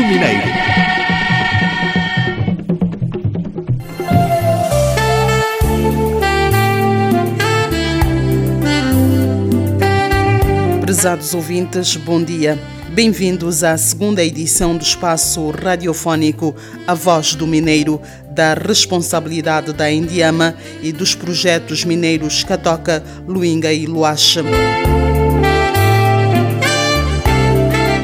do Mineiro. Prezados ouvintes, bom dia. Bem-vindos à segunda edição do espaço radiofónico A Voz do Mineiro, da responsabilidade da Indiama e dos projetos mineiros Catoca, Luinga e Luache.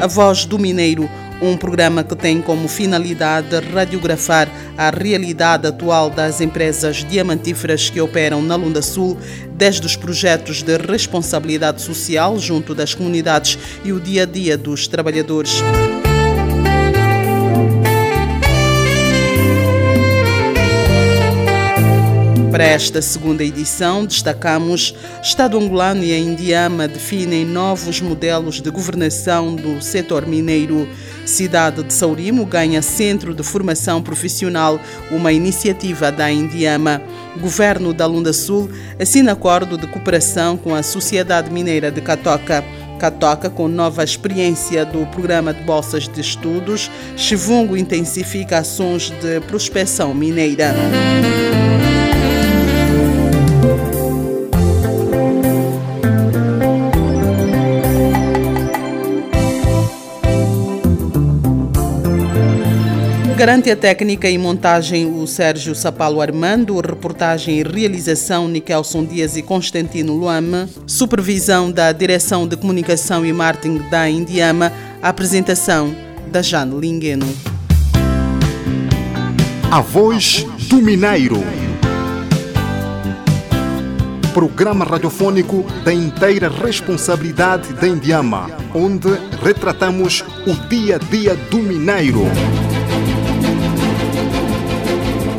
A Voz do Mineiro um programa que tem como finalidade radiografar a realidade atual das empresas diamantíferas que operam na Lunda Sul, desde os projetos de responsabilidade social junto das comunidades e o dia a dia dos trabalhadores. Para esta segunda edição, destacamos Estado angolano e a Indiama definem novos modelos de governação do setor mineiro. Cidade de Saurimo ganha Centro de Formação Profissional, uma iniciativa da Indiama. Governo da Lunda Sul assina acordo de cooperação com a Sociedade Mineira de Catoca. Catoca, com nova experiência do programa de bolsas de estudos, Chivungo intensifica ações de prospecção mineira. Garante a técnica e montagem o Sérgio Sapalo Armando, reportagem e realização Nikelson Dias e Constantino Luame, supervisão da Direção de Comunicação e Marketing da Indiama, apresentação da Jane Lingueno. A Voz do Mineiro. Programa radiofônico da inteira responsabilidade da Indiama, onde retratamos o dia a dia do Mineiro.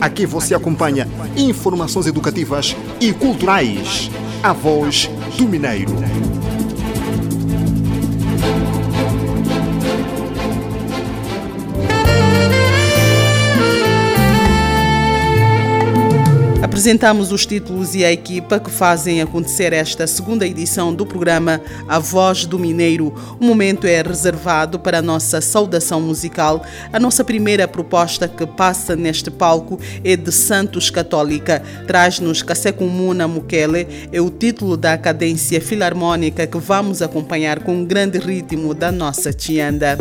Aqui você acompanha informações educativas e culturais. A voz do Mineiro. Apresentamos os títulos e a equipa que fazem acontecer esta segunda edição do programa A Voz do Mineiro. O momento é reservado para a nossa saudação musical. A nossa primeira proposta que passa neste palco é de Santos Católica. Traz-nos Kasekumuna Mukele, é o título da cadência filarmônica que vamos acompanhar com um grande ritmo da nossa tianda.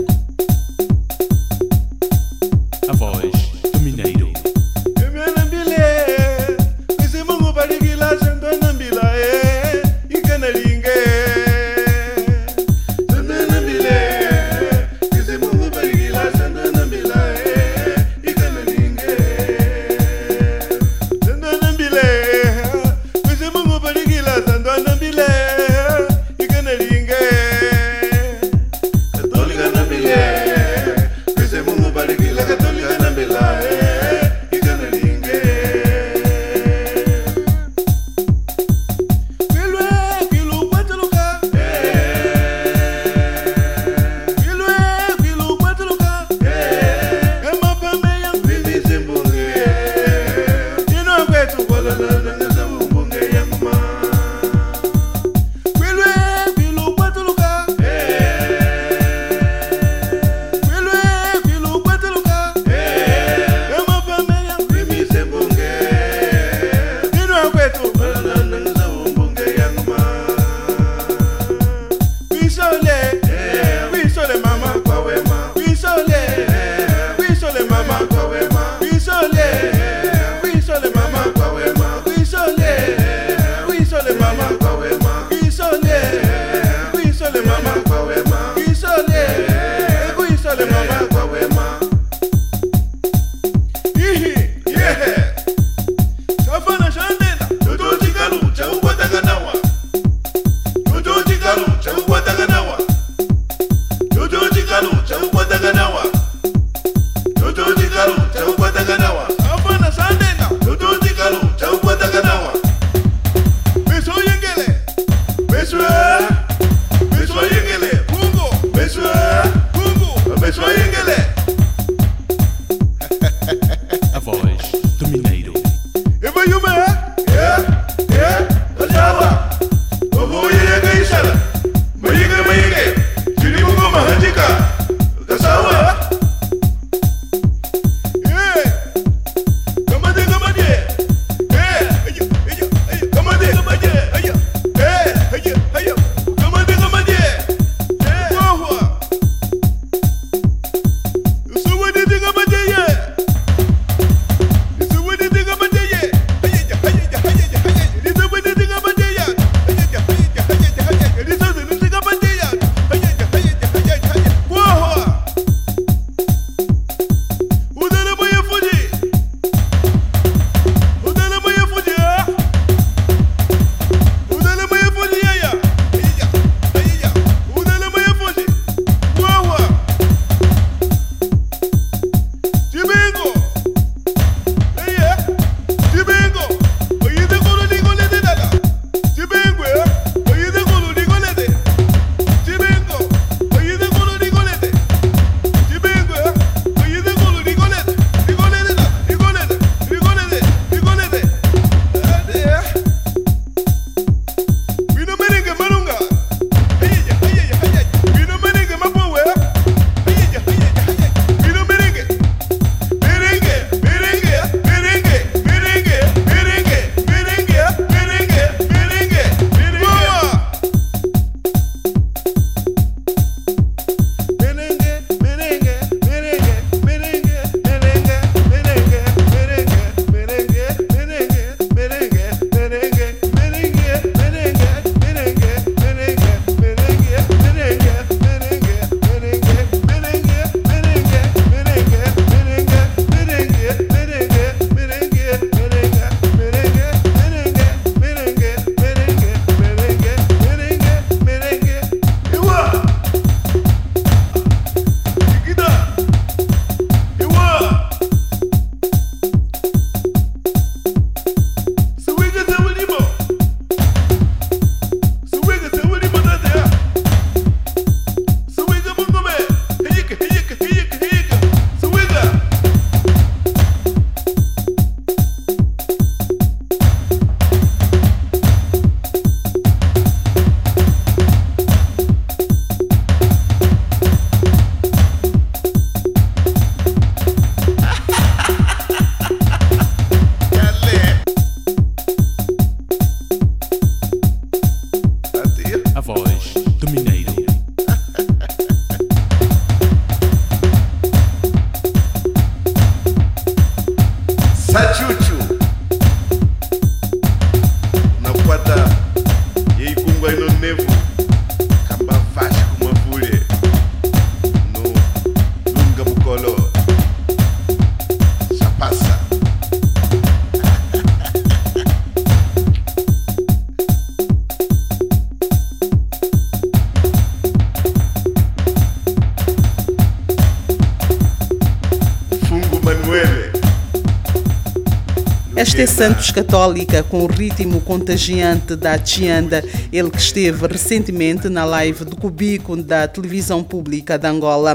Esta é Santos Católica com o ritmo contagiante da Tianda, ele que esteve recentemente na live do Cubico da televisão pública de Angola.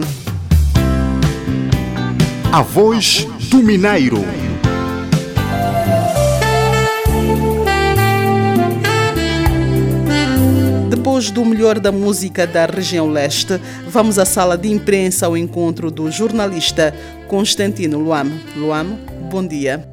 A voz do Mineiro. Depois do melhor da música da região leste, vamos à sala de imprensa ao encontro do jornalista Constantino Luame. Luame, bom dia.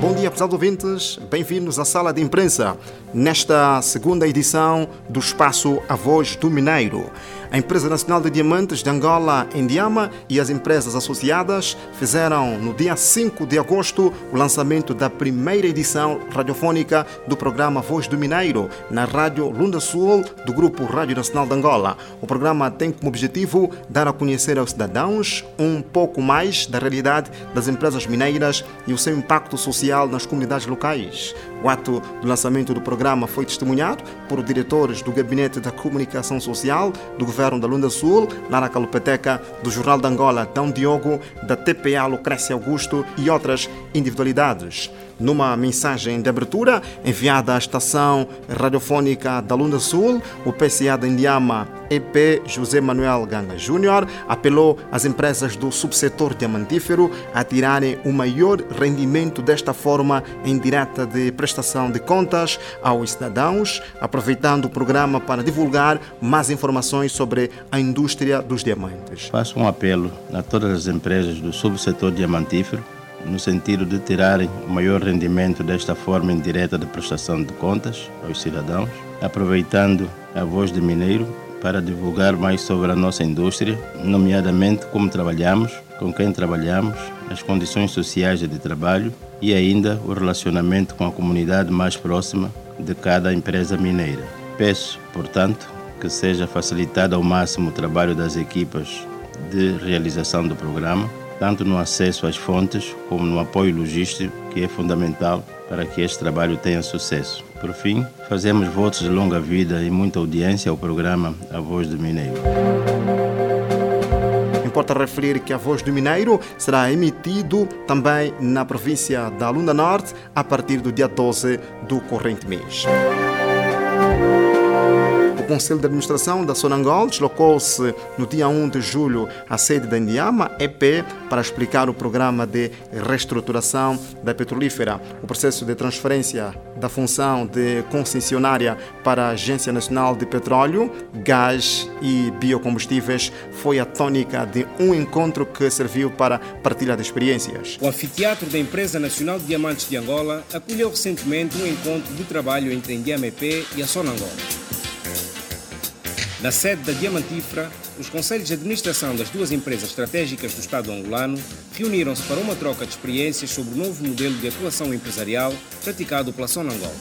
Bom dia, pesados ouvintes. Bem-vindos à sala de imprensa. Nesta segunda edição do espaço A Voz do Mineiro. A Empresa Nacional de Diamantes de Angola, Indiama, e as empresas associadas fizeram no dia 5 de agosto o lançamento da primeira edição radiofônica do programa Voz do Mineiro, na Rádio Lunda Sul, do Grupo Rádio Nacional de Angola. O programa tem como objetivo dar a conhecer aos cidadãos um pouco mais da realidade das empresas mineiras e o seu impacto social nas comunidades locais. O ato do lançamento do programa foi testemunhado por diretores do Gabinete da Comunicação Social do Governo da Lunda Sul, Lara Calupeteca, do Jornal de Angola, Dão Diogo, da TPA Lucrécia Augusto e outras individualidades. Numa mensagem de abertura enviada à estação radiofônica da Lunda Sul, o PCA de Indiama, EP José Manuel Ganga Júnior, apelou às empresas do subsetor diamantífero a tirarem o maior rendimento desta forma indireta de prestação de contas aos cidadãos, aproveitando o programa para divulgar mais informações sobre a indústria dos diamantes. Faço um apelo a todas as empresas do subsetor diamantífero no sentido de tirarem maior rendimento desta forma indireta de prestação de contas aos cidadãos, aproveitando a voz de Mineiro para divulgar mais sobre a nossa indústria, nomeadamente como trabalhamos, com quem trabalhamos, as condições sociais de trabalho e ainda o relacionamento com a comunidade mais próxima de cada empresa mineira. Peço, portanto, que seja facilitado ao máximo o trabalho das equipas de realização do programa tanto no acesso às fontes como no apoio logístico, que é fundamental para que este trabalho tenha sucesso. Por fim, fazemos votos de longa vida e muita audiência ao programa A Voz do Mineiro. Importa referir que a Voz do Mineiro será emitido também na província da Lunda Norte a partir do dia 12 do corrente mês. Conselho de Administração da Sonangol deslocou-se no dia 1 de julho à sede da Indiama, EP, para explicar o programa de reestruturação da petrolífera. O processo de transferência da função de concessionária para a Agência Nacional de Petróleo, Gás e Biocombustíveis foi a tônica de um encontro que serviu para partilha de experiências. O anfiteatro da Empresa Nacional de Diamantes de Angola acolheu recentemente um encontro de trabalho entre a Indiama EP e a Sonangol. Na sede da Diamantífera, os conselhos de administração das duas empresas estratégicas do Estado angolano reuniram-se para uma troca de experiências sobre o novo modelo de atuação empresarial praticado pela Sonangol.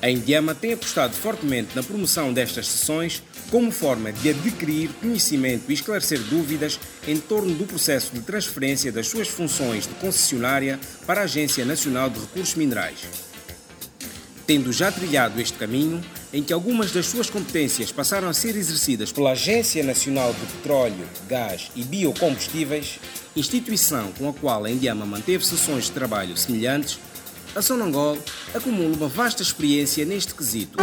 A Indiama tem apostado fortemente na promoção destas sessões como forma de adquirir conhecimento e esclarecer dúvidas em torno do processo de transferência das suas funções de concessionária para a Agência Nacional de Recursos Minerais. Tendo já trilhado este caminho, em que algumas das suas competências passaram a ser exercidas pela Agência Nacional de Petróleo, Gás e Biocombustíveis, instituição com a qual a Indiama manteve sessões de trabalho semelhantes, a Sonangol acumula uma vasta experiência neste quesito.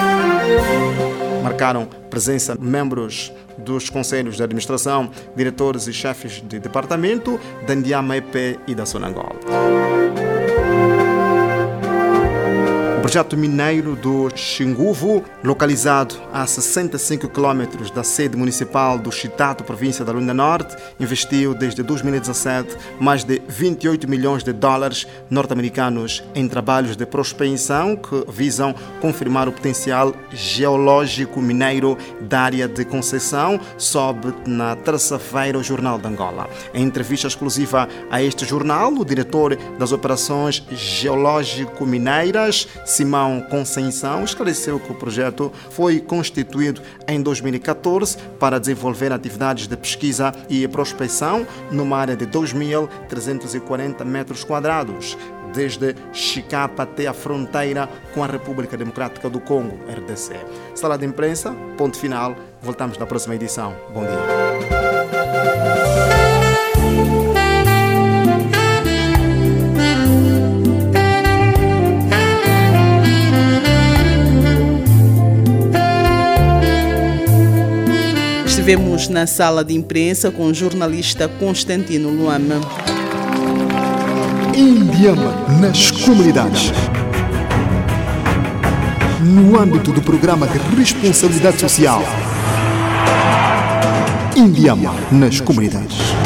Marcaram presença membros dos conselhos de administração, diretores e chefes de departamento da Ndiama EP e da Sonangol. Projeto mineiro do Xinguvo, localizado a 65 km da sede municipal do Chitato, província da Lunda Norte, investiu desde 2017 mais de 28 milhões de dólares norte-americanos em trabalhos de prospecção que visam confirmar o potencial geológico mineiro da área de concessão, sobe na terça-feira o Jornal de Angola. Em entrevista exclusiva a este jornal, o diretor das operações geológico-mineiras, Simão Conceição esclareceu que o projeto foi constituído em 2014 para desenvolver atividades de pesquisa e prospecção numa área de 2.340 metros quadrados, desde Chicapa até a fronteira com a República Democrática do Congo, RDC. Sala de imprensa, ponto final. Voltamos na próxima edição. Bom dia. Estivemos na sala de imprensa com o jornalista Constantino Luama. Indiama nas comunidades. No âmbito do programa de responsabilidade social. Indiama nas comunidades.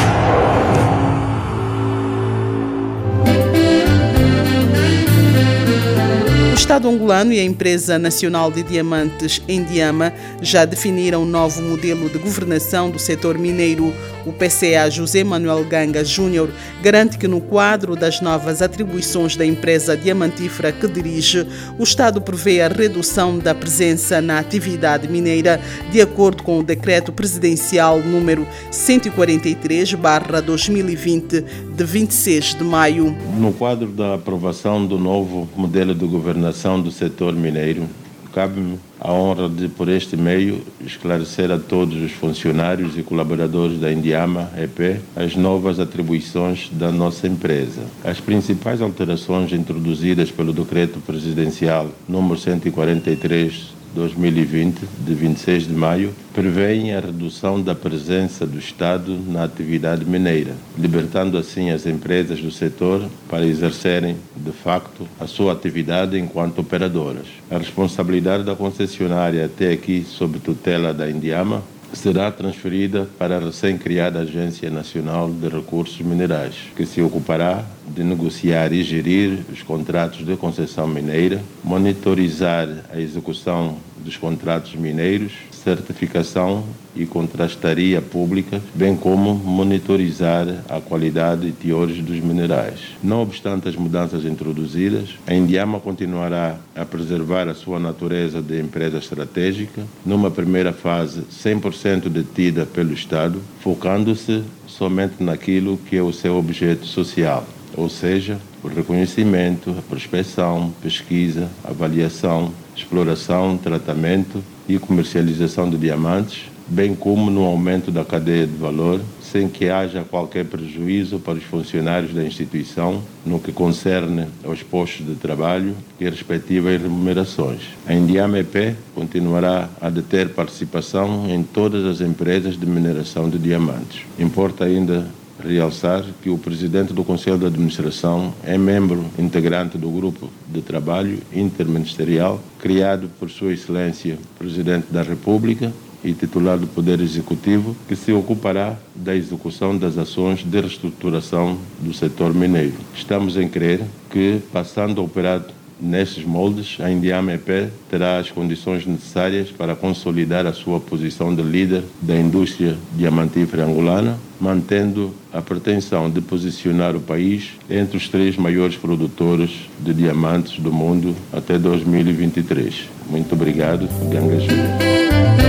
Estado angolano e a Empresa Nacional de Diamantes, Endiama, já definiram um novo modelo de governação do setor mineiro. O PCA José Manuel Ganga Júnior garante que, no quadro das novas atribuições da empresa diamantífera que dirige, o Estado prevê a redução da presença na atividade mineira, de acordo com o Decreto Presidencial número 143-2020, de 26 de maio. No quadro da aprovação do novo modelo de governação, do setor mineiro, cabe-me a honra de, por este meio, esclarecer a todos os funcionários e colaboradores da Indiama EP as novas atribuições da nossa empresa. As principais alterações introduzidas pelo Decreto Presidencial número 143 2020, de 26 de maio, prevêem a redução da presença do Estado na atividade mineira, libertando assim as empresas do setor para exercerem, de facto, a sua atividade enquanto operadoras. A responsabilidade da concessionária, até aqui sob tutela da Indiama, será transferida para a recém-criada Agência Nacional de Recursos Minerais, que se ocupará de negociar e gerir os contratos de concessão mineira, monitorizar a execução dos contratos mineiros, certificação e contrastaria pública, bem como monitorizar a qualidade e teores dos minerais. Não obstante as mudanças introduzidas, a Indiama continuará a preservar a sua natureza de empresa estratégica, numa primeira fase 100% detida pelo Estado, focando-se somente naquilo que é o seu objeto social, ou seja, o reconhecimento, a prospecção, pesquisa, avaliação, exploração, tratamento e comercialização de diamantes, bem como no aumento da cadeia de valor, sem que haja qualquer prejuízo para os funcionários da instituição no que concerne aos postos de trabalho e respectivas remunerações. A Indiama EP continuará a deter participação em todas as empresas de mineração de diamantes. Importa ainda realçar que o presidente do Conselho de Administração é membro integrante do grupo de trabalho interministerial criado por Sua Excelência Presidente da República e titular do Poder Executivo, que se ocupará da execução das ações de reestruturação do setor mineiro. Estamos em crer que, passando a operar Nestes moldes, a Indiama EP terá as condições necessárias para consolidar a sua posição de líder da indústria diamantífera angolana, mantendo a pretensão de posicionar o país entre os três maiores produtores de diamantes do mundo até 2023. Muito obrigado, Ganga Júnior.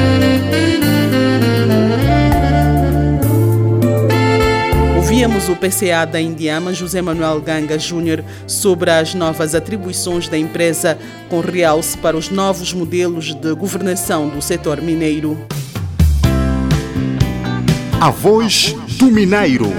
Ouvíamos o PCA da Indiama, José Manuel Ganga Júnior, sobre as novas atribuições da empresa, com realce para os novos modelos de governação do setor mineiro. A voz do Mineiro.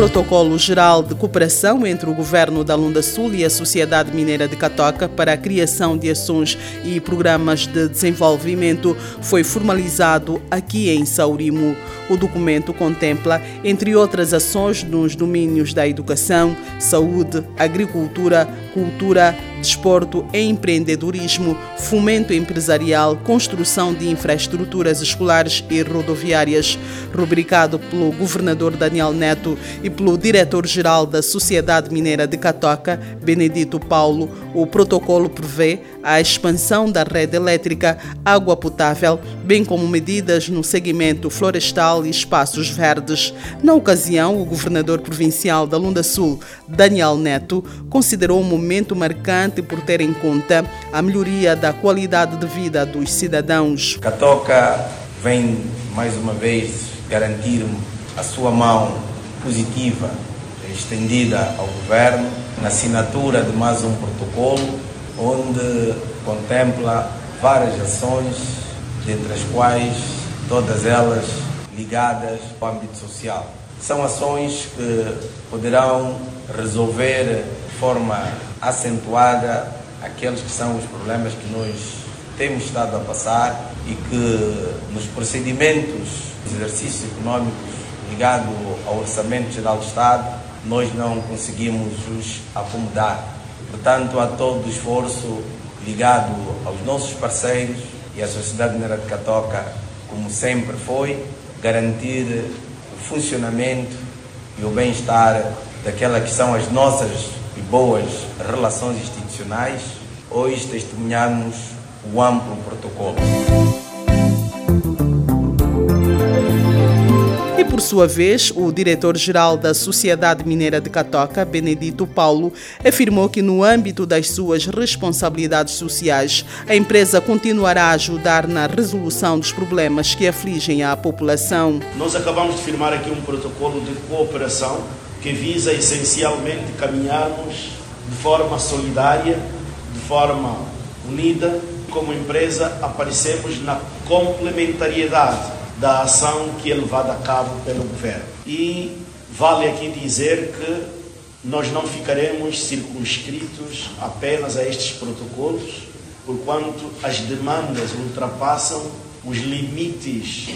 Protocolo geral de cooperação entre o governo da Lunda Sul e a Sociedade Mineira de Catoca para a criação de ações e programas de desenvolvimento foi formalizado aqui em Saurimo. O documento contempla, entre outras ações, nos domínios da educação, saúde, agricultura, cultura, desporto e empreendedorismo, fomento empresarial, construção de infraestruturas escolares e rodoviárias. Rubricado pelo governador Daniel Neto e pelo diretor-geral da Sociedade Mineira de Catoca, Benedito Paulo, o protocolo prevê a expansão da rede elétrica, água potável, bem como medidas no segmento florestal e espaços verdes. Na ocasião, o governador provincial da Lunda Sul, Daniel Neto, considerou um momento marcante por ter em conta a melhoria da qualidade de vida dos cidadãos. Catoca vem mais uma vez garantir a sua mão positiva estendida ao governo na assinatura de mais um protocolo onde contempla várias ações, dentre as quais todas elas ligadas ao âmbito social. São ações que poderão resolver forma acentuada aqueles que são os problemas que nós temos estado a passar e que nos procedimentos exercícios econômicos ligados ao Orçamento Geral do Estado nós não conseguimos os acomodar. Portanto, há todo o esforço ligado aos nossos parceiros e à Sociedade Mineira de Catoca, como sempre foi, garantir o funcionamento e o bem-estar daquelas que são as nossas e boas relações institucionais. Hoje testemunhamos o amplo protocolo. Por sua vez, o diretor-geral da Sociedade Mineira de Catoca, Benedito Paulo, afirmou que, no âmbito das suas responsabilidades sociais, a empresa continuará a ajudar na resolução dos problemas que afligem a população. Nós acabamos de firmar aqui um protocolo de cooperação que visa essencialmente caminharmos de forma solidária, de forma unida. Como empresa, aparecemos na complementariedade da ação que é levada a cabo pelo governo. E vale aqui dizer que nós não ficaremos circunscritos apenas a estes protocolos, porquanto as demandas ultrapassam os limites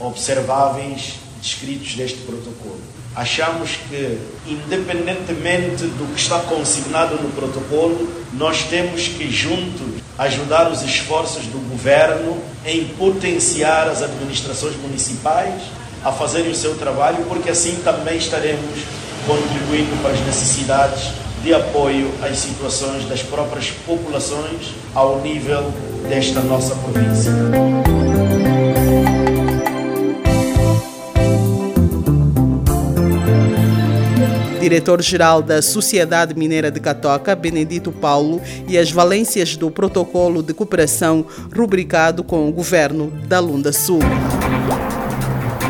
observáveis descritos neste protocolo. Achamos que, independentemente do que está consignado no protocolo, nós temos que juntos ajudar os esforços do governo em potenciar as administrações municipais a fazerem o seu trabalho, porque assim também estaremos contribuindo para as necessidades de apoio às situações das próprias populações ao nível desta nossa província. Diretor-geral da Sociedade Mineira de Catoca, Benedito Paulo, e as valências do protocolo de cooperação rubricado com o governo da Lunda Sul.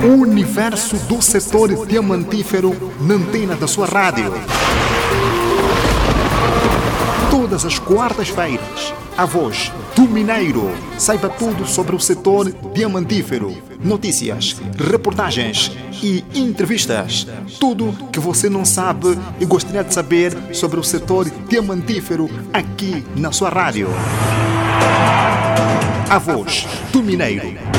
O universo do setor diamantífero na antena da sua rádio. Todas as quartas-feiras, a voz do Mineiro. Saiba tudo sobre o setor diamantífero. Notícias, reportagens e entrevistas. Tudo que você não sabe e gostaria de saber sobre o setor diamantífero aqui na sua rádio. A voz do Mineiro.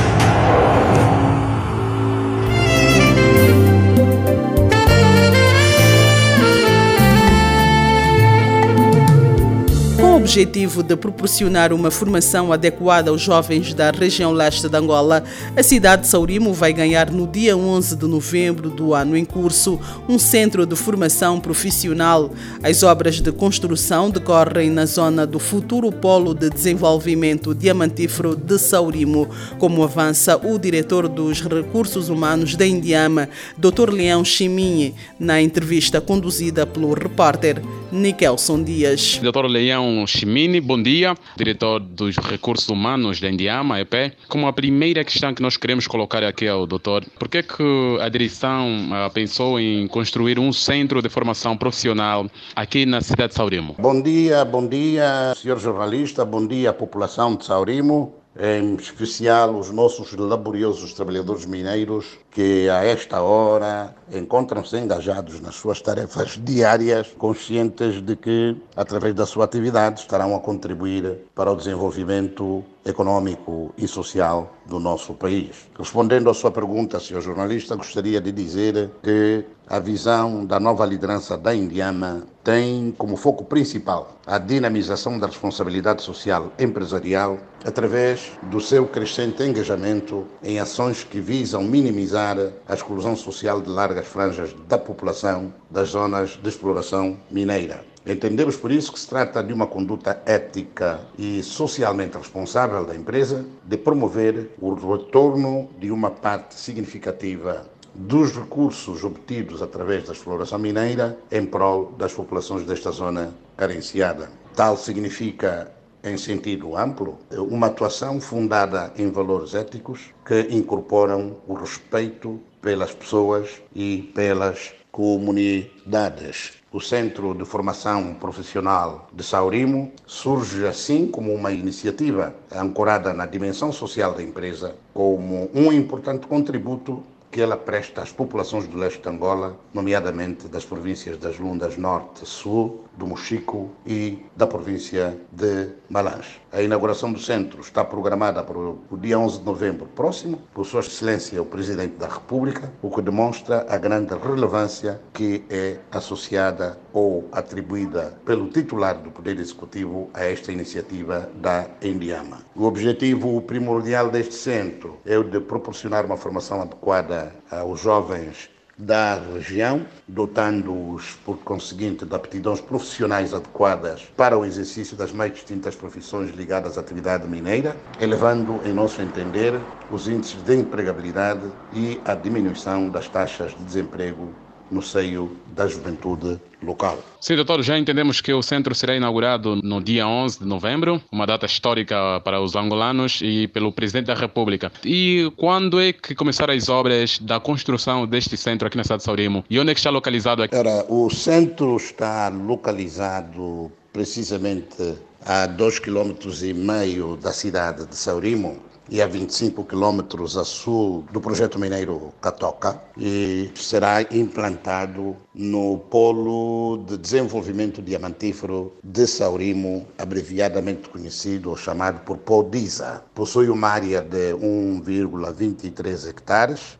Objetivo de proporcionar uma formação adequada aos jovens da região leste de Angola, a cidade de Saurimo vai ganhar no dia 11 de novembro do ano em curso um centro de formação profissional. As obras de construção decorrem na zona do futuro Polo de Desenvolvimento Diamantífero de Saurimo, como avança o diretor dos Recursos Humanos da Indiama, Dr. Leão Chiminhe, na entrevista conduzida pelo repórter Nikelson Dias. Dr. Leão Chimini, bom dia, diretor dos Recursos Humanos da Indiama, EP. Como a primeira questão que nós queremos colocar aqui ao doutor, por que, que a direção uh, pensou em construir um centro de formação profissional aqui na cidade de Saurimo? Bom dia, bom dia, senhor jornalista, bom dia, população de Saurimo em especial os nossos laboriosos trabalhadores mineiros que a esta hora encontram-se engajados nas suas tarefas diárias, conscientes de que, através da sua atividade, estarão a contribuir para o desenvolvimento econômico e social do nosso país. Respondendo à sua pergunta, senhor jornalista, gostaria de dizer que a visão da nova liderança da Indiama tem como foco principal a dinamização da responsabilidade social empresarial através do seu crescente engajamento em ações que visam minimizar a exclusão social de largas franjas da população das zonas de exploração mineira. Entendemos por isso que se trata de uma conduta ética e socialmente responsável da empresa de promover o retorno de uma parte significativa dos recursos obtidos através da exploração mineira em prol das populações desta zona carenciada. Tal significa em sentido amplo, uma atuação fundada em valores éticos que incorporam o respeito pelas pessoas e pelas comunidades. O Centro de Formação Profissional de Saurimo surge assim como uma iniciativa ancorada na dimensão social da empresa, como um importante contributo que ela presta às populações do leste de Angola, nomeadamente das províncias das Lundas Norte Sul, do Mochico e da província de Malange. A inauguração do centro está programada para o dia 11 de novembro próximo, por Sua Excelência o Presidente da República, o que demonstra a grande relevância que é associada ou atribuída pelo titular do Poder Executivo a esta iniciativa da Indiama. O objetivo primordial deste centro é o de proporcionar uma formação adequada aos jovens da região, dotando-os, por conseguinte, de aptidões profissionais adequadas para o exercício das mais distintas profissões ligadas à atividade mineira, elevando, em nosso entender, os índices de empregabilidade e a diminuição das taxas de desemprego no seio da juventude local. Sim, doutor, já entendemos que o centro será inaugurado no dia 11 de novembro, uma data histórica para os angolanos e pelo Presidente da República. E quando é que começaram as obras da construção deste centro aqui na cidade de Saurimo? E onde é que está localizado aqui? Ora, o centro está localizado precisamente a dois quilômetros e meio da cidade de Saurimo, e a 25 quilômetros a sul do projeto mineiro Catoca e será implantado no Polo de Desenvolvimento Diamantífero de Saurimo, abreviadamente conhecido ou chamado por PODISA. Possui uma área de 1,23 hectares,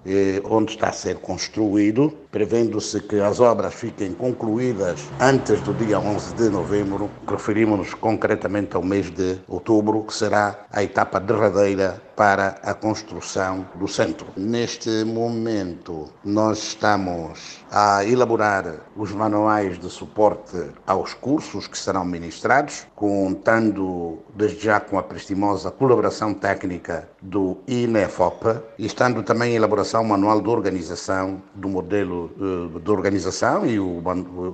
onde está a ser construído, prevendo-se que as obras fiquem concluídas antes do dia 11 de novembro. Referimos-nos concretamente ao mês de outubro, que será a etapa derradeira para a construção do centro. Neste momento, nós estamos a elaborar os manuais de suporte aos cursos que serão ministrados, contando desde já com a prestimosa colaboração técnica do INEFOP estando também em elaboração o manual de organização do modelo eh, de organização e o,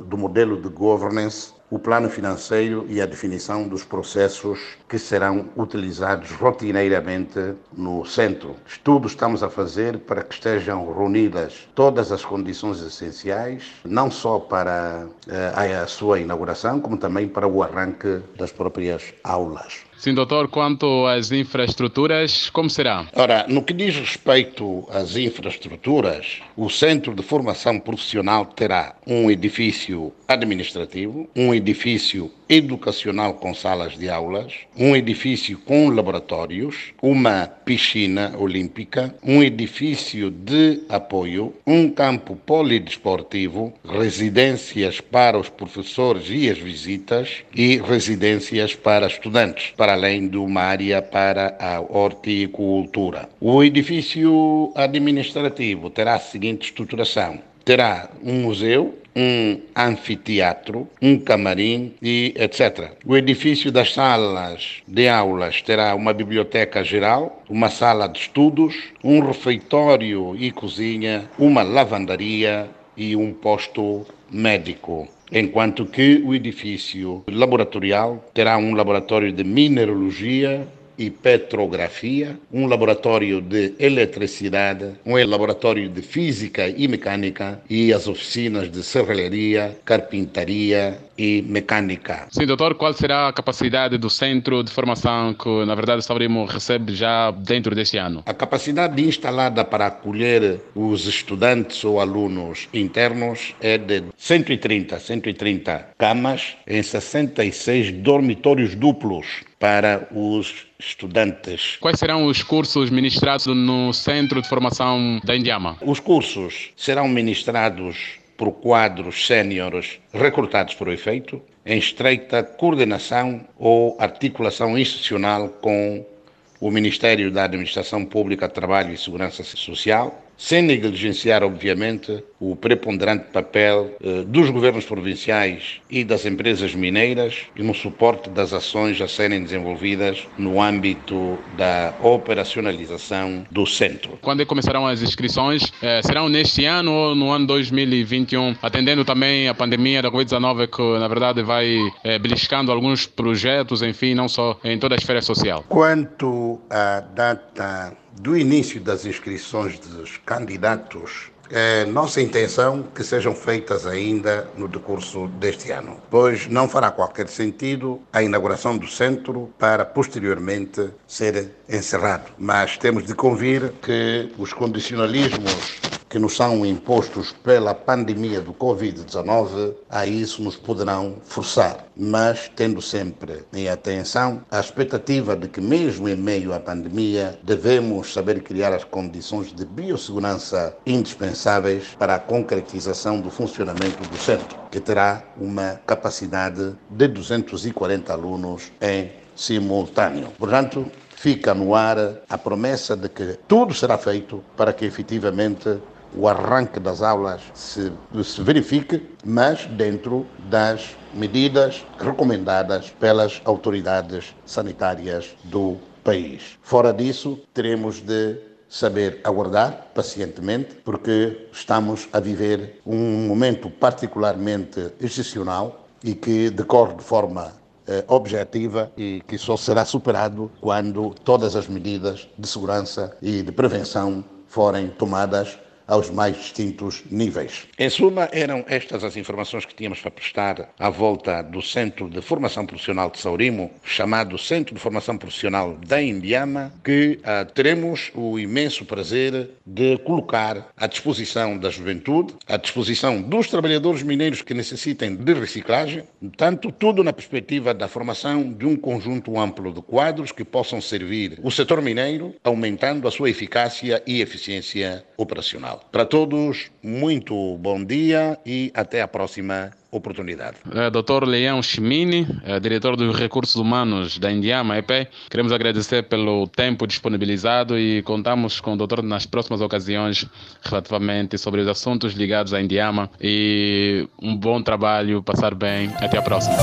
do modelo de governance o plano financeiro e a definição dos processos que serão utilizados rotineiramente no centro. Estudos estamos a fazer para que estejam reunidas todas as condições essenciais, não só para eh, a sua inauguração, como também para o arranque das próprias aulas. Sim, doutor, quanto às infraestruturas, como será? Ora, no que diz respeito às infraestruturas, o Centro de Formação Profissional terá um edifício administrativo, um edifício educacional com salas de aulas, um edifício com laboratórios, uma piscina olímpica, um edifício de apoio, um campo polidesportivo, residências para os professores e as visitas e residências para estudantes, para além de uma área para a horticultura. O edifício administrativo terá a seguinte estruturação: terá um museu, um anfiteatro, um camarim e etc. O edifício das salas de aulas terá uma biblioteca geral, uma sala de estudos, um refeitório e cozinha, uma lavandaria e um posto médico enquanto que o edifício laboratorial terá um laboratório de mineralogia, e petrografia, um laboratório de eletricidade, um laboratório de física e mecânica e as oficinas de serralheria, carpintaria e mecânica. Sim, doutor, qual será a capacidade do centro de formação que, na verdade, o Sabrimo recebe já dentro deste ano? A capacidade instalada para acolher os estudantes ou alunos internos é de 130, 130 camas em 66 dormitórios duplos para os estudantes. Quais serão os cursos ministrados no Centro de Formação da Indiama? Os cursos serão ministrados por quadros séniores recrutados para o efeito, em estreita coordenação ou articulação institucional com o Ministério da Administração Pública, Trabalho e Segurança Social, sem negligenciar, obviamente, o preponderante papel eh, dos governos provinciais e das empresas mineiras e no suporte das ações a serem desenvolvidas no âmbito da operacionalização do centro. Quando começarão as inscrições? Eh, serão neste ano ou no ano 2021, atendendo também a pandemia da Covid-19 que, na verdade, vai eh, beliscando alguns projetos, enfim, não só em toda a esfera social? Quanto à data do início das inscrições dos candidatos, é nossa intenção que sejam feitas ainda no decurso deste ano, pois não fará qualquer sentido a inauguração do centro para posteriormente ser encerrado. Mas temos de convir que os condicionalismos que nos são impostos pela pandemia do Covid-19, a isso nos poderão forçar. Mas tendo sempre em atenção a expectativa de que, mesmo em meio à pandemia, devemos saber criar as condições de biossegurança indispensáveis para a concretização do funcionamento do centro, que terá uma capacidade de 240 alunos em simultâneo. Portanto, fica no ar a promessa de que tudo será feito para que efetivamente o arranque das aulas se, se verifique, mas dentro das medidas recomendadas pelas autoridades sanitárias do país. Fora disso, teremos de saber aguardar pacientemente, porque estamos a viver um momento particularmente excepcional e que decorre de forma eh, objetiva e que só será superado quando todas as medidas de segurança e de prevenção forem tomadas aos mais distintos níveis. Em suma, eram estas as informações que tínhamos para prestar à volta do Centro de Formação Profissional de Saurimo, chamado Centro de Formação Profissional da Indiama, que ah, teremos o imenso prazer de colocar à disposição da juventude, à disposição dos trabalhadores mineiros que necessitem de reciclagem, tanto tudo na perspectiva da formação de um conjunto amplo de quadros que possam servir o setor mineiro, aumentando a sua eficácia e eficiência operacional. Para todos, muito bom dia e até a próxima oportunidade. É, Dr. Leão Chimini, é, diretor dos Recursos Humanos da Indiama EP, queremos agradecer pelo tempo disponibilizado e contamos com o doutor nas próximas ocasiões relativamente sobre os assuntos ligados à Indiama e um bom trabalho, passar bem. Até a próxima.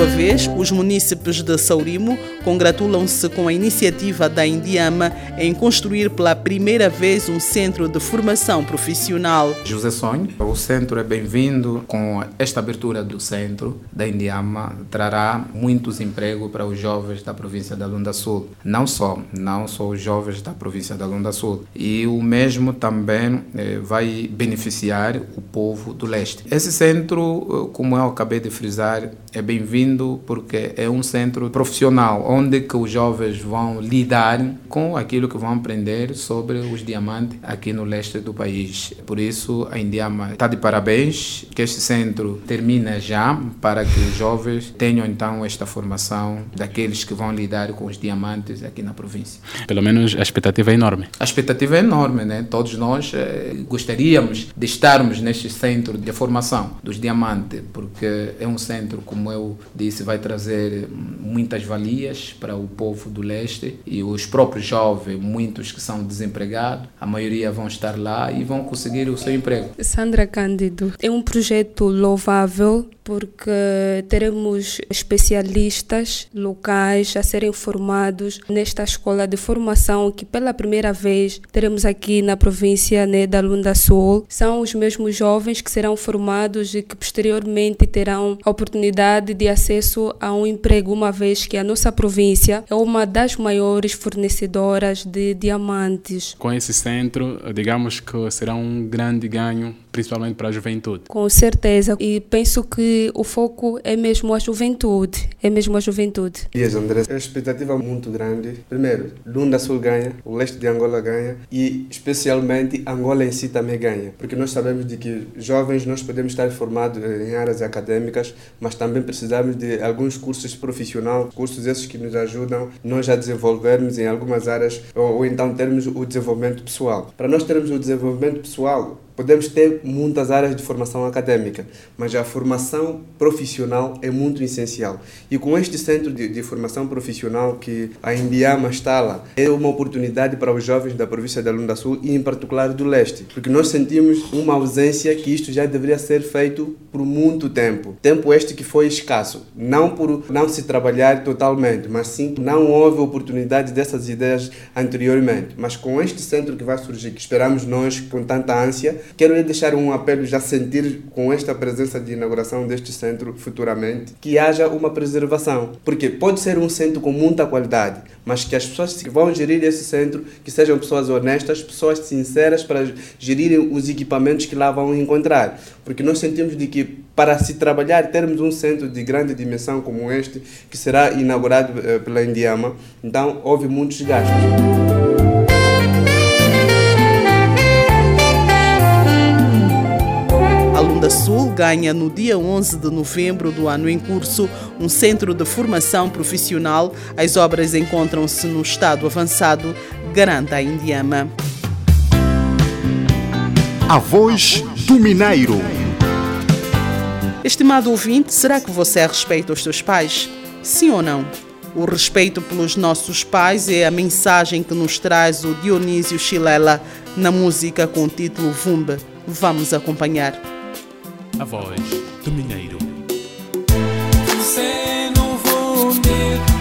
Sua os munícipes de Saurimo congratulam-se com a iniciativa da Indiama em construir pela primeira vez um centro de formação profissional. José Sonho, o centro é bem-vindo. Com esta abertura do centro da Indiama, trará muitos empregos para os jovens da província da Lunda Sul. Não só, não só os jovens da província da Lunda Sul. E o mesmo também eh, vai beneficiar o povo do leste. Esse centro, eh, como eu acabei de frisar, é bem-vindo porque é um centro profissional onde que os jovens vão lidar com aquilo que vão aprender sobre os diamantes aqui no leste do país. Por isso, a Indiama está de parabéns que este centro termine já para que os jovens tenham então esta formação daqueles que vão lidar com os diamantes aqui na província. Pelo menos a expectativa é enorme. A expectativa é enorme, né? Todos nós eh, gostaríamos de estarmos neste centro de formação dos diamantes, porque é um centro como eu disse, vai trazer muitas valias para o povo do leste e os próprios jovens, muitos que são desempregados, a maioria vão estar lá e vão conseguir o seu emprego. Sandra Cândido, é um projeto louvável porque teremos especialistas locais a serem formados nesta escola de formação que pela primeira vez teremos aqui na província né, da Lunda Sul. São os mesmos jovens que serão formados e que posteriormente terão a oportunidade de acesso a um emprego uma vez que a nossa província é uma das maiores fornecedoras de diamantes. Com esse centro, digamos que será um grande ganho, principalmente para a juventude. Com certeza, e penso que o foco é mesmo a juventude, é mesmo a juventude. Yes, André, a expectativa é muito grande. Primeiro, Lunda Sul ganha, o leste de Angola ganha e especialmente Angola em si também ganha, porque nós sabemos de que jovens nós podemos estar formados em áreas acadêmicas, mas também precisamos de alguns cursos profissionais, cursos esses que nos ajudam nós a desenvolvermos em algumas áreas ou, ou então termos o desenvolvimento pessoal. Para nós termos o desenvolvimento pessoal, Podemos ter muitas áreas de formação acadêmica, mas a formação profissional é muito essencial. E com este centro de, de formação profissional que a Indiama instala, é uma oportunidade para os jovens da província da Lunda Sul e, em particular, do leste, porque nós sentimos uma ausência que isto já deveria ser feito por muito tempo. Tempo este que foi escasso, não por não se trabalhar totalmente, mas sim não houve oportunidade dessas ideias anteriormente. Mas com este centro que vai surgir, que esperamos nós com tanta ânsia, Quero deixar um apelo, já sentir com esta presença de inauguração deste centro futuramente, que haja uma preservação. Porque pode ser um centro com muita qualidade, mas que as pessoas que vão gerir esse centro, que sejam pessoas honestas, pessoas sinceras para gerirem os equipamentos que lá vão encontrar. Porque nós sentimos de que para se trabalhar, termos um centro de grande dimensão como este, que será inaugurado eh, pela Indiama, então houve muitos gastos. Sul ganha no dia 11 de novembro do ano em curso um centro de formação profissional. As obras encontram-se no estado avançado, garanta a Indiama. A voz do Mineiro. Estimado ouvinte, será que você respeita os seus pais? Sim ou não? O respeito pelos nossos pais é a mensagem que nos traz o Dionísio Chilela na música com o título Vumba. Vamos acompanhar. A voz do Mineiro. Você não vou me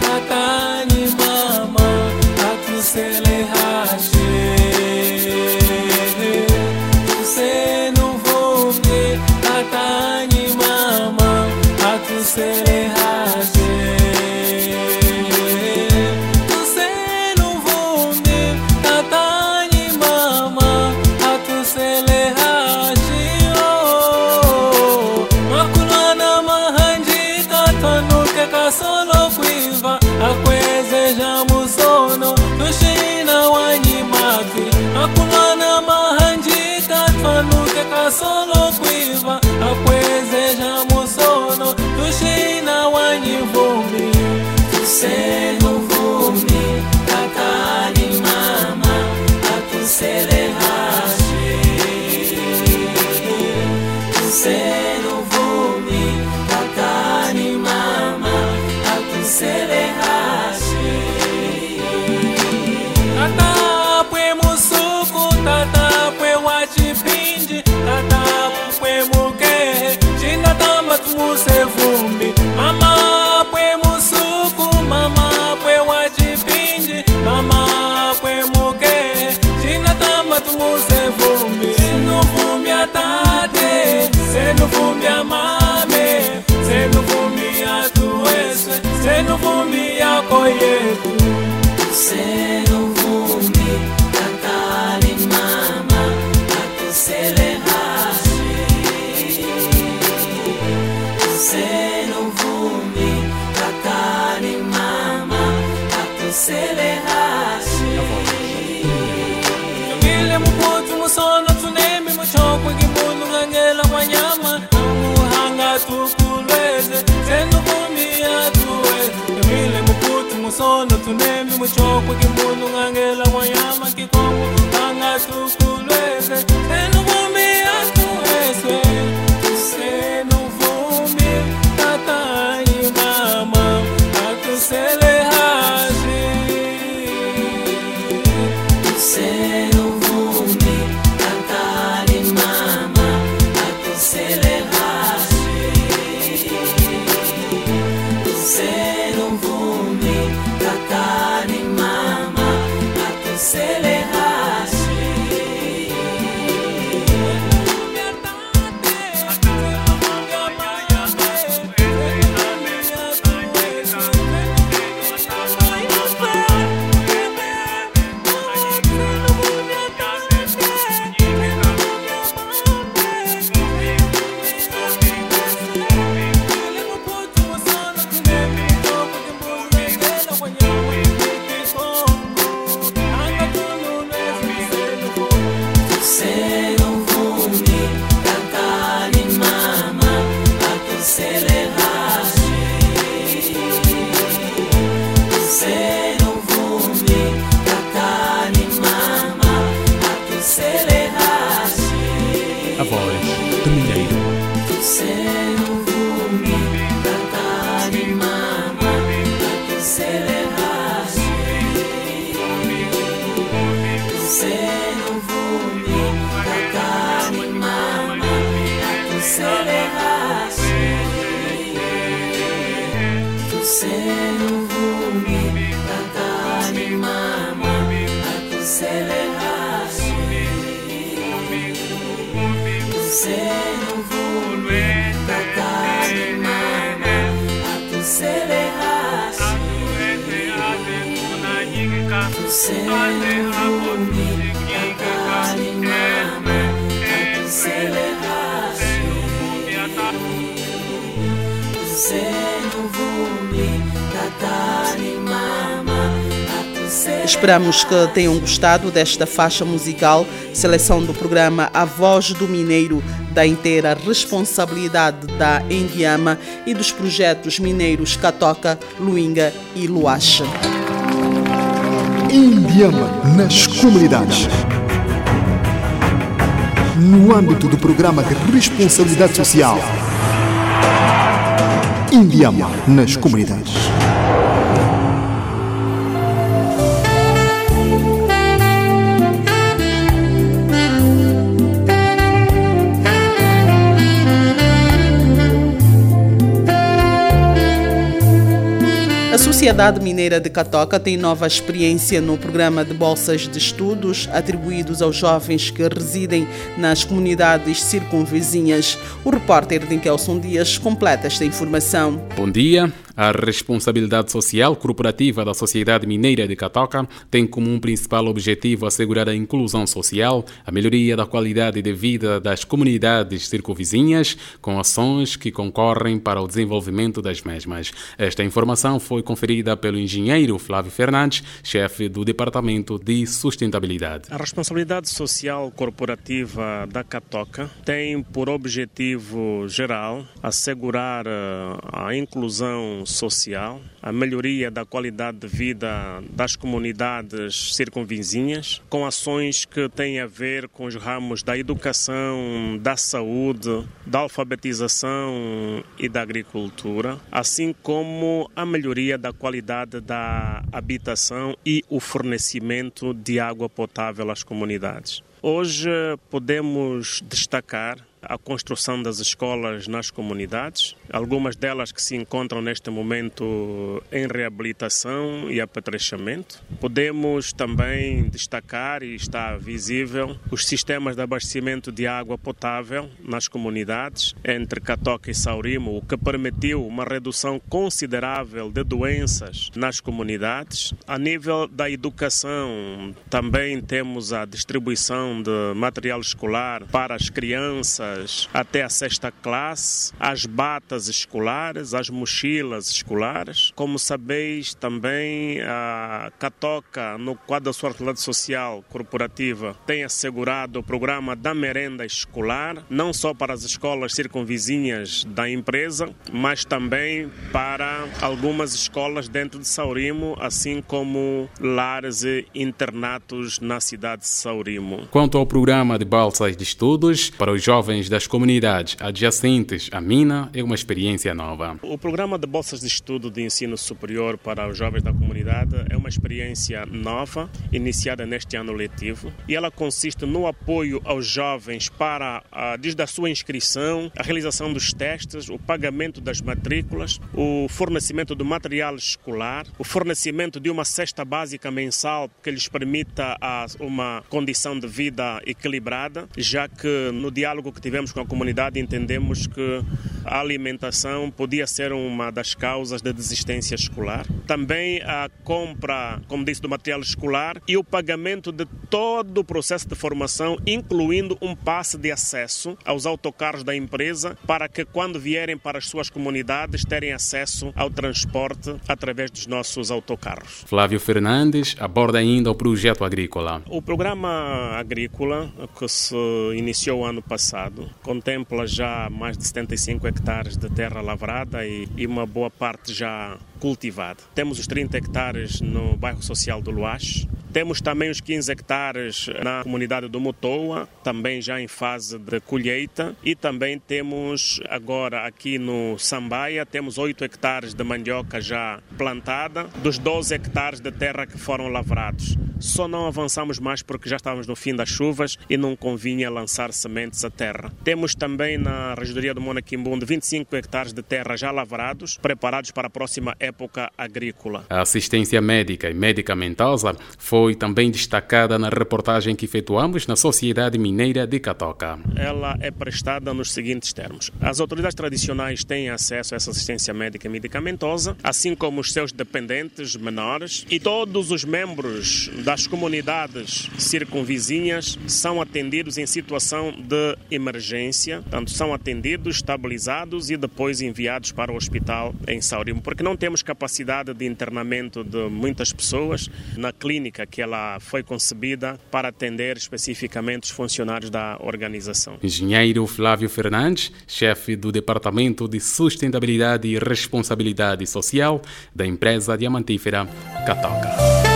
sono tunemi muchokwe kimunhu ngangela atusele hashi tu seno vumi Esperamos que tenham gostado desta faixa musical, seleção do programa A Voz do Mineiro, da inteira responsabilidade da Endiama e dos projetos mineiros Catoca, Luinga e Luache. Indiama nas comunidades. No âmbito do programa de responsabilidade social. Indiama nas comunidades. Sociedade Mineira de Catoca tem nova experiência no programa de bolsas de estudos atribuídos aos jovens que residem nas comunidades circunvizinhas. O repórter Dinkelson Dias completa esta informação. Bom dia. A responsabilidade social corporativa da Sociedade Mineira de Catoca tem como um principal objetivo assegurar a inclusão social, a melhoria da qualidade de vida das comunidades circunvizinhas, com ações que concorrem para o desenvolvimento das mesmas. Esta informação foi conferida pelo engenheiro Flávio Fernandes, chefe do Departamento de Sustentabilidade. A responsabilidade social corporativa da Catoca tem por objetivo geral assegurar eh, a inclusão social, a melhoria da qualidade de vida das comunidades circunvizinhas, com ações que têm a ver com os ramos da educação, da saúde, da alfabetização e da agricultura, assim como a melhoria da qualidade da habitação e o fornecimento de água potável às comunidades. Hoje podemos destacar a construção das escolas nas comunidades, algumas delas que se encontram neste momento em reabilitação e apetrechamento. Podemos também destacar, e está visível, os sistemas de abastecimento de água potável nas comunidades, entre Catoca e Saurimo, o que permitiu uma redução considerável de doenças nas comunidades. A nível da educação, também temos a distribuição de material escolar para as crianças até a sexta classe, as batas escolares, as mochilas escolares. Como sabeis, também a Catoca, no quadro da sua atividade social corporativa, tem assegurado o programa da merenda escolar, não só para as escolas circunvizinhas da empresa, mas também para algumas escolas dentro de Saurimo, assim como lares e internatos na cidade de Saurimo. Quanto ao programa de bolsas de estudos para os jovens das comunidades adjacentes à mina, é uma experiência nova. O programa de bolsas de estudo de ensino superior para os jovens da comunidade é uma experiência nova, iniciada neste ano letivo, e ela consiste no apoio aos jovens para, desde a sua inscrição, a realização dos testes, o pagamento das matrículas, o fornecimento do material escolar, o fornecimento de uma cesta básica mensal que lhes permita uma condição de vida equilibrada, já que no diálogo que tivemos com a comunidade entendemos que a alimentação podia ser uma das causas da desistência escolar. Também a compra, como disse, do material escolar e o pagamento de todo o processo de formação, incluindo um passe de acesso aos autocarros da empresa, para que quando vierem para as suas comunidades terem acesso ao transporte através dos nossos autocarros. Flávio Fernandes aborda ainda o projeto agrícola. O programa agrícola, que se iniciou ano passado, contempla já mais de 75 hectares de terra lavrada e, e uma boa parte já cultivada. Temos os 30 hectares no bairro social do Luache, Temos também os 15 hectares na comunidade do Motoa, também já em fase de colheita. E também temos agora aqui no Sambaia, temos 8 hectares de mandioca já plantada, dos 12 hectares de terra que foram lavrados. Só não avançamos mais porque já estávamos no fim das chuvas e não convinha lançar sementes à terra. Temos também na regidoria do Monaquimbunde 25 hectares de terra já lavrados, preparados para a próxima época agrícola. A assistência médica e medicamentosa foi também destacada na reportagem que efetuamos na Sociedade Mineira de Catoca. Ela é prestada nos seguintes termos. As autoridades tradicionais têm acesso a essa assistência médica e medicamentosa, assim como os seus dependentes menores e todos os membros das comunidades circunvizinhas são atendidos em situação de emergência, portanto, são atendidos, estabilizados e depois enviados para o hospital em Saurimo, porque não temos capacidade de internamento de muitas pessoas na clínica que ela foi concebida para atender especificamente os funcionários da organização. Engenheiro Flávio Fernandes, chefe do Departamento de Sustentabilidade e Responsabilidade Social da empresa diamantífera Catoca.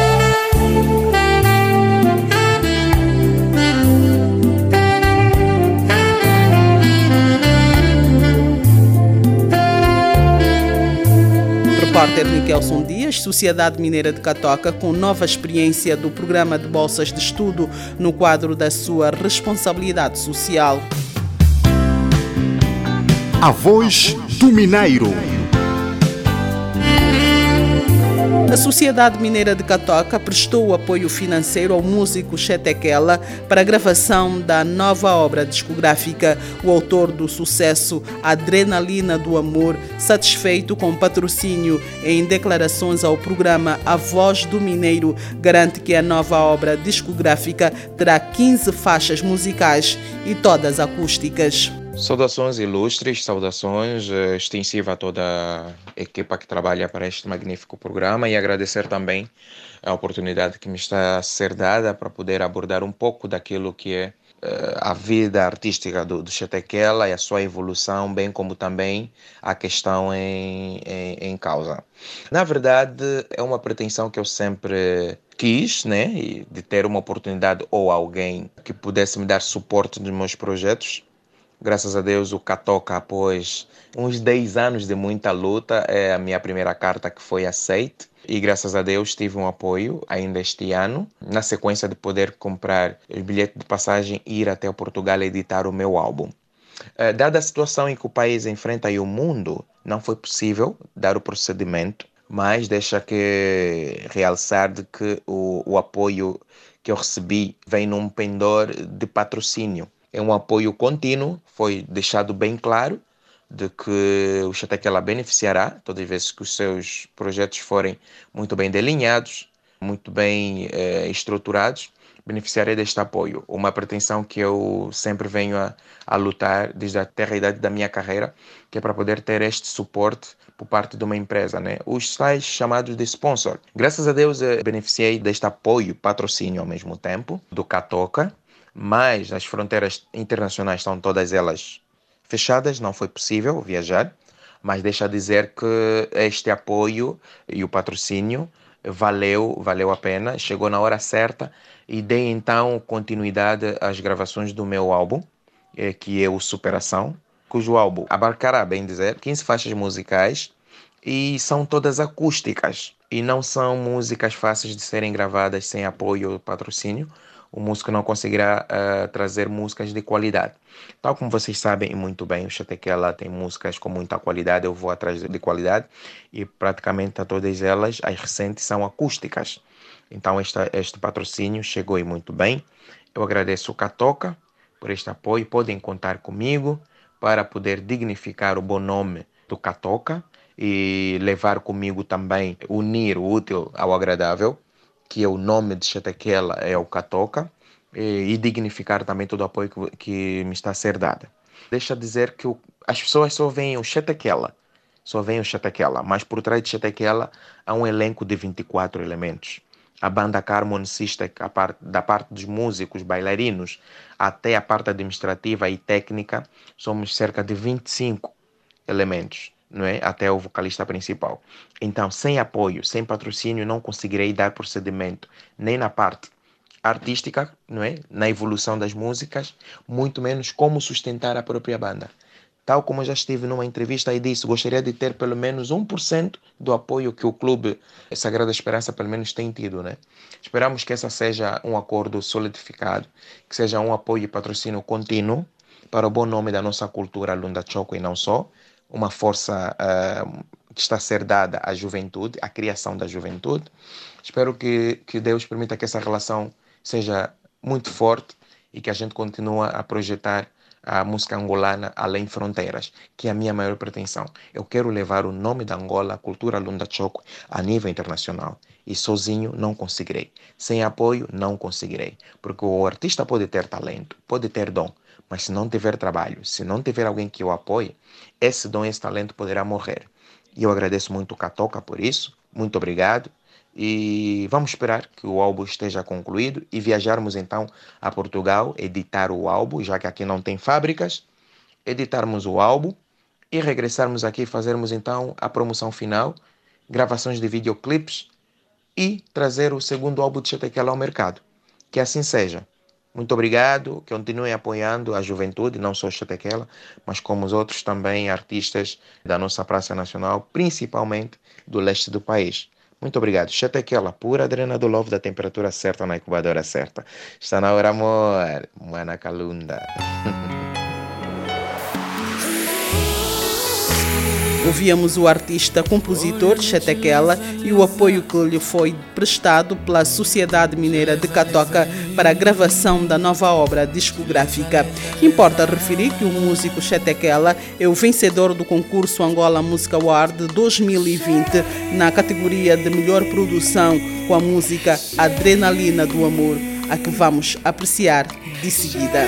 Repórter Nikelson Dias, Sociedade Mineira de Catoca, com nova experiência do programa de bolsas de estudo no quadro da sua responsabilidade social. A voz do Mineiro. A Sociedade Mineira de Catoca prestou apoio financeiro ao músico Chetequela para a gravação da nova obra discográfica. O autor do sucesso Adrenalina do Amor, satisfeito com o patrocínio em declarações ao programa A Voz do Mineiro, garante que a nova obra discográfica terá 15 faixas musicais e todas acústicas. Saudações ilustres, saudações eh, extensiva a toda a equipa que trabalha para este magnífico programa e agradecer também a oportunidade que me está a ser dada para poder abordar um pouco daquilo que é eh, a vida artística do, do Chetequela e a sua evolução, bem como também a questão em, em, em causa. Na verdade, é uma pretensão que eu sempre quis, né, de ter uma oportunidade ou alguém que pudesse me dar suporte nos meus projetos. Graças a Deus, o Catoca, após uns 10 anos de muita luta, é a minha primeira carta que foi aceita. E graças a Deus tive um apoio ainda este ano, na sequência de poder comprar o bilhete de passagem e ir até Portugal editar o meu álbum. Eh, Dada a situação em que o país enfrenta e o mundo, não foi possível dar o procedimento, mas deixa que realçar de que o, o apoio que eu recebi vem num pendor de patrocínio é um apoio contínuo, foi deixado bem claro de que o Chatequela beneficiará todas as vezes que os seus projetos forem muito bem delineados, muito bem eh, estruturados, beneficiarei deste apoio. Uma pretensão que eu sempre venho a, a lutar desde a terra idade da minha carreira, que é para poder ter este suporte por parte de uma empresa, né? Os tais chamados de sponsor. Graças a Deus, eh, beneficiei deste apoio, patrocínio ao mesmo tempo, do Catoca, mas as fronteiras internacionais estão todas elas fechadas, não foi possível viajar, mas deixa dizer que este apoio e o patrocínio valeu, valeu a pena, chegou na hora certa e dei então continuidade às gravações do meu álbum, eh, que é o Superação, cujo álbum abarcará, bem dizer, 15 faixas musicais e são todas acústicas e não são músicas fáceis de serem gravadas sem apoio ou patrocínio, o músico não conseguirá uh, trazer músicas de qualidade. Tal como vocês sabem muito bem, o Chatequela tem músicas com muita qualidade, eu vou atrás de qualidade e praticamente todas elas, as recentes, são acústicas. Então esta, este patrocínio chegou e muito bem. Eu agradeço o Catoca por este apoio, podem contar comigo para poder dignificar o bom nome do Catoca e levar comigo também, unir o útil ao agradável que é o nome de Chetequela, é o Catoca, e, e, dignificar também todo o apoio que, que me está a ser dado. Deixa dizer que o, as pessoas só veem o Chetequela, só veem o Chetequela, mas por trás de Chetequela há um elenco de 24 elementos. A banda harmonicista, a da parte dos músicos, bailarinos, até a parte administrativa e técnica, somos cerca de 25 elementos não é? até o vocalista principal. Então, sem apoio, sem patrocínio, não conseguirei dar procedimento nem na parte artística, não é? na evolução das músicas, muito menos como sustentar a própria banda. Tal como já estive numa entrevista e disse, gostaria de ter pelo menos 1% do apoio que o clube Sagrada Esperança pelo menos tem tido, né? Esperamos que essa seja um acordo solidificado, que seja um apoio e patrocínio contínuo para o bom nome da nossa cultura Lunda Choco e não só, uma força uh, que está a ser dada à juventude, à criação da juventude. Espero que, que Deus permita que essa relação seja muito forte e que a gente continue a projetar a música angolana além fronteiras, que é a minha maior pretensão. Eu quero levar o nome da Angola, a cultura Lunda Choco, a nível internacional. E sozinho não conseguirei. Sem apoio, não conseguirei. Porque o artista pode ter talento, pode ter dom, mas se não tiver trabalho, se não tiver alguém que o apoie, esse dom, esse talento poderá morrer. E eu agradeço muito o Catoca por isso. Muito obrigado. E vamos esperar que o álbum esteja concluído e viajarmos então a Portugal, editar o álbum, já que aqui não tem fábricas, editarmos o álbum e regressarmos aqui e fazermos então a promoção final, gravações de videoclipes e trazer o segundo álbum de Chetequela ao mercado. Que assim seja. Muito obrigado, continuem apoiando a juventude, não só Chetequela, mas como os outros também artistas da nossa Praça Nacional, principalmente do leste do país. Muito obrigado. Chetequela, pura adrenalina do love da temperatura certa na incubadora certa. Está na hora, amor. Mana Calunda. Ouvíamos o artista compositor Chetequela e o apoio que lhe foi prestado pela Sociedade Mineira de Catoca para a gravação da nova obra discográfica. Importa referir que o músico Chetequela é o vencedor do concurso Angola Music Award 2020 na categoria de melhor produção com a música Adrenalina do Amor, a que vamos apreciar de seguida.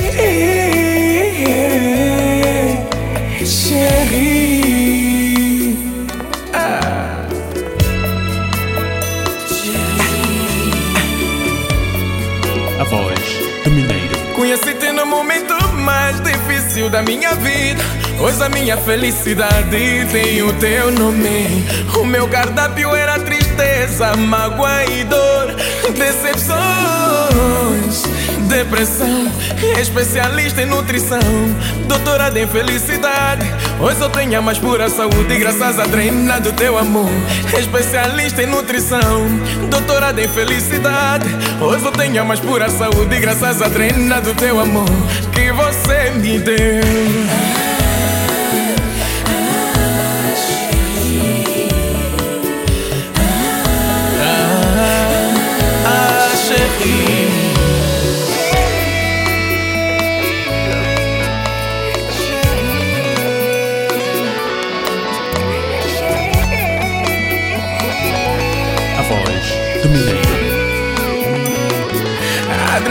A voz do Mineiro. Conheci-te no momento mais difícil da minha vida. Pois a minha felicidade tem o teu nome. O meu cardápio era tristeza, mágoa e dor, decepções, depressão. Especialista em nutrição, doutorada em felicidade. Hoje eu tenho a mais pura saúde, graças à drena do teu amor. Especialista em nutrição, doutorada em felicidade. Hoje eu tenho a mais pura saúde, graças à drena do teu amor que você me deu.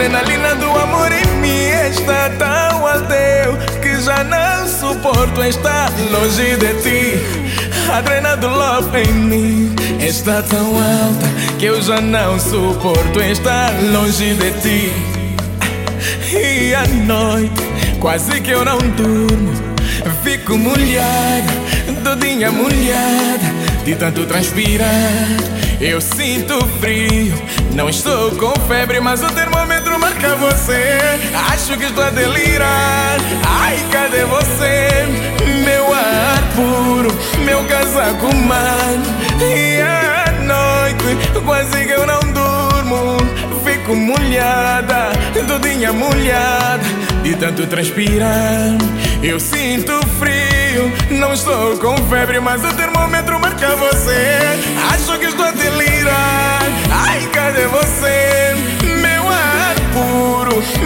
Adrenalina do amor em mim está tão alteu que já não suporto estar longe de ti. A adrenalina do love em mim está tão alta que eu já não suporto estar longe de ti. E à noite, quase que eu não durmo, fico molhada, todinha molhada, de tanto transpirar. Eu sinto frio, não estou com febre, mas o termômetro você. Acho que estou a delirar. Ai, cadê você? Meu ar puro, meu casaco mano. E à noite, quase que eu não durmo. Fico molhada, todinha molhada, de tanto transpirar. Eu sinto frio, não estou com febre, mas o termômetro marca você. Acho que estou a delirar. Ai, cadê você?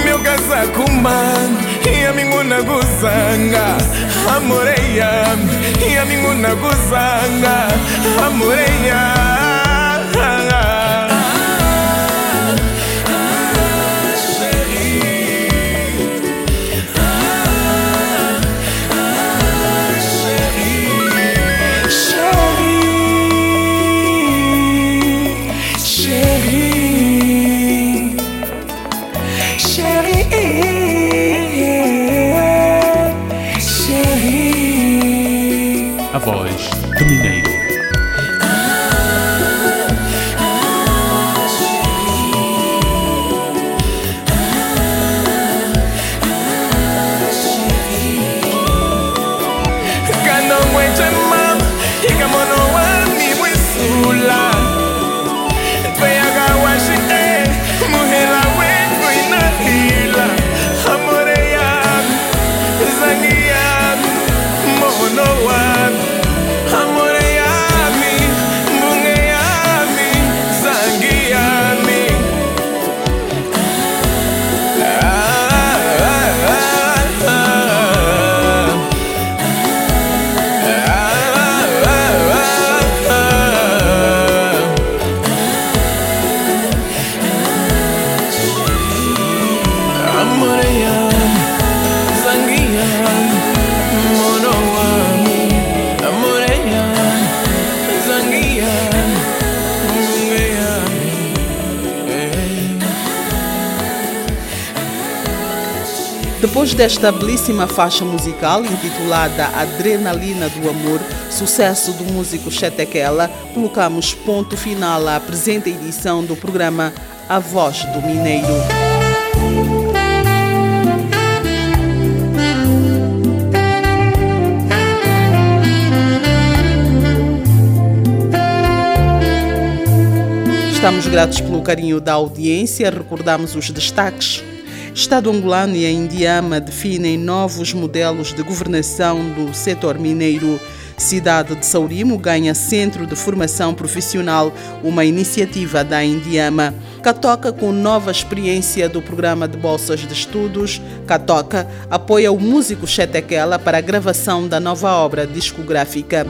Meu casaco mano. E a minguna guzanga, amoreia. E a minguna guzanga, amoreia. Desta belíssima faixa musical intitulada Adrenalina do Amor, sucesso do músico Chetequela, colocamos ponto final à presente edição do programa A Voz do Mineiro. Estamos gratos pelo carinho da audiência. Recordamos os destaques. Estado angolano e a Indiama definem novos modelos de governação do setor mineiro. Cidade de Saurimo ganha Centro de Formação Profissional, uma iniciativa da Indiama. Catoca, com nova experiência do programa de bolsas de estudos, Catoca apoia o músico Chetequela para a gravação da nova obra discográfica.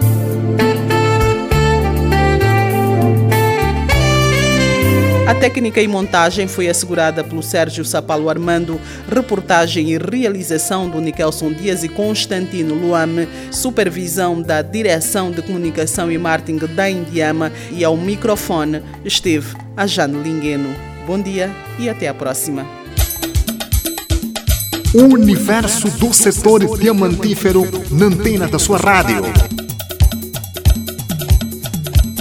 A técnica e montagem foi assegurada pelo Sérgio Sapalo Armando, reportagem e realização do Nikelson Dias e Constantino Luame, supervisão da Direção de Comunicação e Marketing da Indiama e ao microfone esteve a Jane Lingueno. Bom dia e até a próxima. Universo do setor diamantífero na antena da sua rádio.